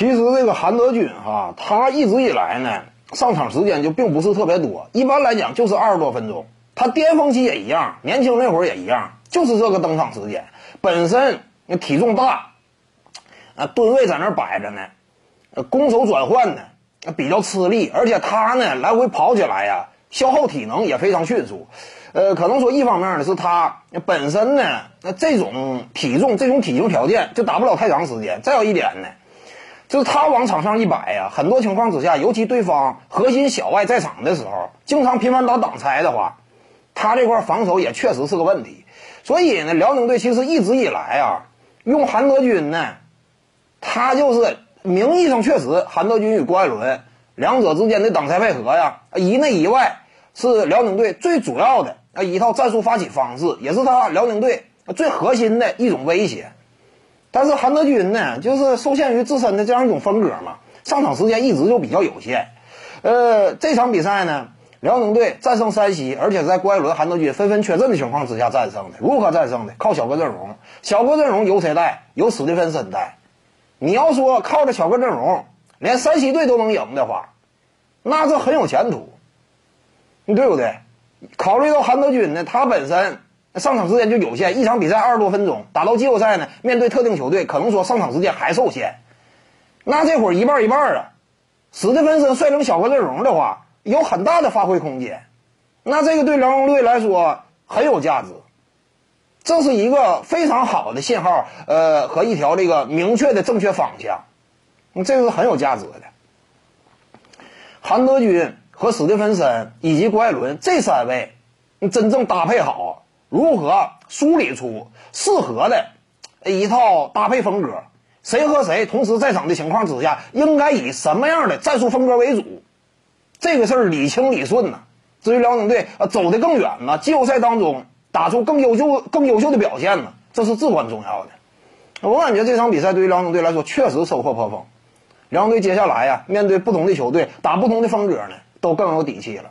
其实这个韩德君哈，他一直以来呢，上场时间就并不是特别多，一般来讲就是二十多分钟。他巅峰期也一样，年轻那会儿也一样，就是这个登场时间。本身体重大，啊，吨位在那摆着呢，攻守转换呢比较吃力，而且他呢来回跑起来呀，消耗体能也非常迅速。呃，可能说一方面呢是他本身呢，那这种体重、这种体型条件就打不了太长时间。再有一点呢。就是他往场上一摆呀，很多情况之下，尤其对方核心小外在场的时候，经常频繁打挡拆的话，他这块防守也确实是个问题。所以呢，辽宁队其实一直以来啊，用韩德君呢，他就是名义上确实韩德君与郭艾伦两者之间的挡拆配合呀，一内一外是辽宁队最主要的啊一套战术发起方式，也是他辽宁队最核心的一种威胁。但是韩德君呢，就是受限于自身的这样一种风格嘛，上场时间一直就比较有限。呃，这场比赛呢，辽宁队战胜山西，而且在郭艾伦、韩德君纷纷缺阵的情况之下战胜的。如何战胜的？靠小个阵容。小个阵容由谁带？由史蒂芬森带。你要说靠着小个阵容，连山西队都能赢的话，那这很有前途，对不对？考虑到韩德君呢，他本身。上场时间就有限，一场比赛二十多分钟，打到季后赛呢，面对特定球队，可能说上场时间还受限。那这会儿一半一半啊，史蒂芬森率领小个阵容的话，有很大的发挥空间。那这个对辽宁队来说很有价值，这是一个非常好的信号，呃，和一条这个明确的正确方向，这个是很有价值的。韩德君和史蒂芬森以及郭艾伦这三位，真正搭配好。如何梳理出适合的一套搭配风格？谁和谁同时在场的情况之下，应该以什么样的战术风格为主？这个事儿理清理顺呢。至于辽宁队啊走得更远呢，季后赛当中打出更优秀、更优秀的表现呢，这是至关重要的。我感觉这场比赛对于辽宁队来说确实收获颇丰。辽宁队接下来呀，面对不同的球队，打不同的风格呢，都更有底气了。